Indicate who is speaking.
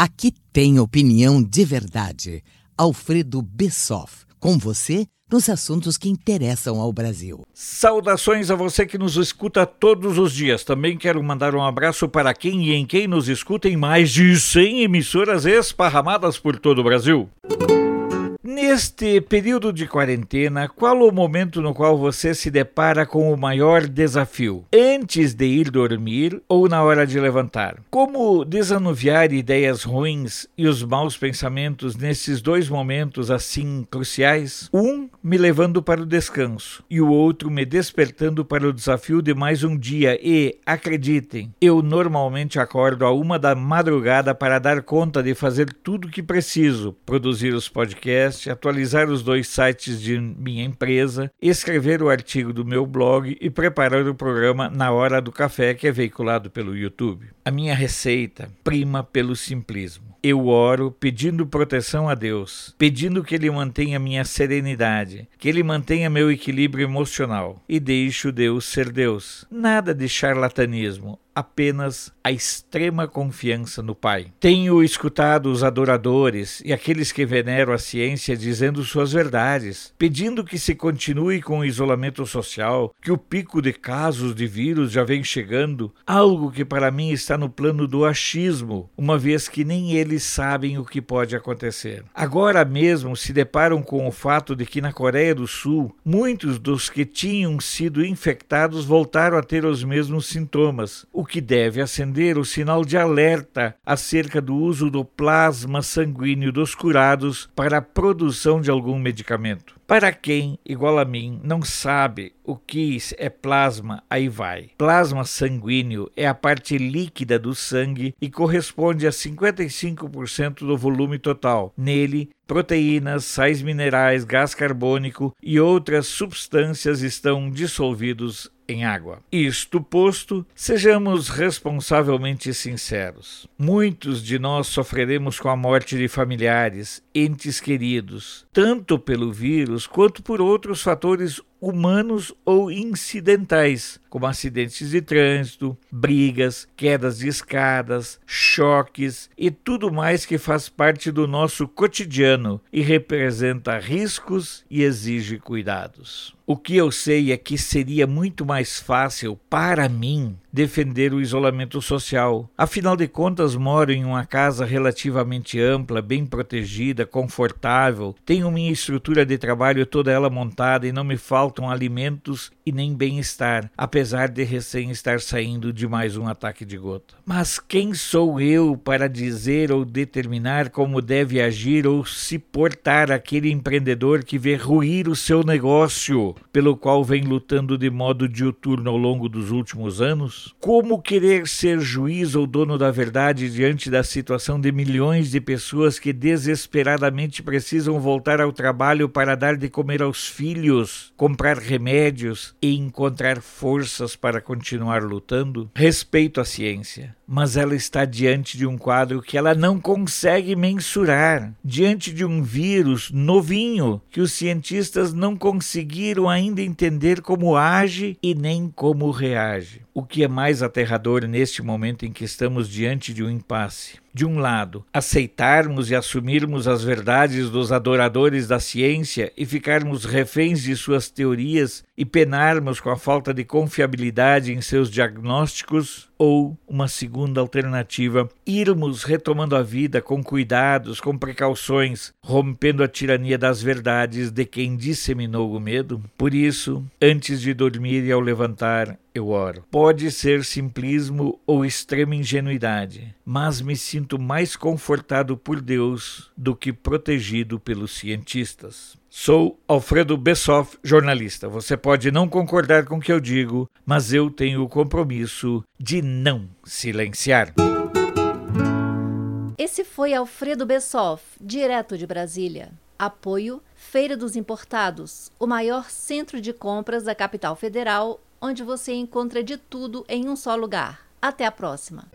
Speaker 1: Aqui tem opinião de verdade. Alfredo Bessoff, com você nos assuntos que interessam ao Brasil.
Speaker 2: Saudações a você que nos escuta todos os dias. Também quero mandar um abraço para quem e em quem nos escuta em mais de 100 emissoras esparramadas por todo o Brasil. Neste período de quarentena, qual o momento no qual você se depara com o maior desafio? Antes de ir dormir ou na hora de levantar? Como desanuviar ideias ruins e os maus pensamentos nesses dois momentos assim cruciais? Um me levando para o descanso e o outro me despertando para o desafio de mais um dia. E, acreditem, eu normalmente acordo a uma da madrugada para dar conta de fazer tudo o que preciso: produzir os podcasts atualizar os dois sites de minha empresa, escrever o artigo do meu blog e preparar o programa Na Hora do Café, que é veiculado pelo YouTube. A minha receita prima pelo simplismo. Eu oro pedindo proteção a Deus, pedindo que Ele mantenha minha serenidade, que Ele mantenha meu equilíbrio emocional e deixo Deus ser Deus. Nada de charlatanismo, apenas a extrema confiança no Pai. Tenho escutado os adoradores e aqueles que veneram a ciência dizendo suas verdades, pedindo que se continue com o isolamento social, que o pico de casos de vírus já vem chegando, algo que para mim está no plano do achismo, uma vez que nem eles sabem o que pode acontecer. Agora mesmo se deparam com o fato de que na Coreia do Sul, muitos dos que tinham sido infectados voltaram a ter os mesmos sintomas, o que deve acender o sinal de alerta acerca do uso do plasma sanguíneo dos curados para a produção de algum medicamento. Para quem, igual a mim, não sabe o que é plasma, aí vai. Plasma sanguíneo é a parte líquida do sangue e corresponde a 55% do volume total. Nele, proteínas, sais minerais, gás carbônico e outras substâncias estão dissolvidos em água. Isto posto, sejamos responsavelmente sinceros. Muitos de nós sofreremos com a morte de familiares, entes queridos, tanto pelo vírus quanto por outros fatores humanos ou incidentais, como acidentes de trânsito, brigas, quedas de escadas, choques e tudo mais que faz parte do nosso cotidiano e representa riscos e exige cuidados. O que eu sei é que seria muito mais fácil para mim defender o isolamento social. Afinal de contas, moro em uma casa relativamente ampla, bem protegida, confortável, tenho minha estrutura de trabalho toda ela montada e não me faltam alimentos e nem bem-estar, apesar de recém estar saindo de mais um ataque de gota. Mas quem sou eu para dizer ou determinar como deve agir ou se portar aquele empreendedor que vê ruir o seu negócio, pelo qual vem lutando de modo diuturno ao longo dos últimos anos? Como querer ser juiz ou dono da verdade diante da situação de milhões de pessoas que desesperadamente precisam voltar ao trabalho para dar de comer aos filhos, comprar remédios e encontrar forças para continuar lutando? Respeito a ciência, mas ela está diante de um quadro que ela não consegue mensurar, diante de um vírus novinho que os cientistas não conseguiram ainda entender como age e nem como reage. O que é mais aterrador neste momento em que estamos diante de um impasse de um lado, aceitarmos e assumirmos as verdades dos adoradores da ciência e ficarmos reféns de suas teorias e penarmos com a falta de confiabilidade em seus diagnósticos, ou uma segunda alternativa, irmos retomando a vida com cuidados, com precauções, rompendo a tirania das verdades de quem disseminou o medo? Por isso, antes de dormir e ao levantar, eu oro. Pode ser simplismo ou extrema ingenuidade, mas me sinto sinto mais confortado por Deus do que protegido pelos cientistas. Sou Alfredo Bessoff, jornalista. Você pode não concordar com o que eu digo, mas eu tenho o compromisso de não silenciar.
Speaker 3: Esse foi Alfredo Bessoff, direto de Brasília. Apoio Feira dos Importados, o maior centro de compras da capital federal, onde você encontra de tudo em um só lugar. Até a próxima!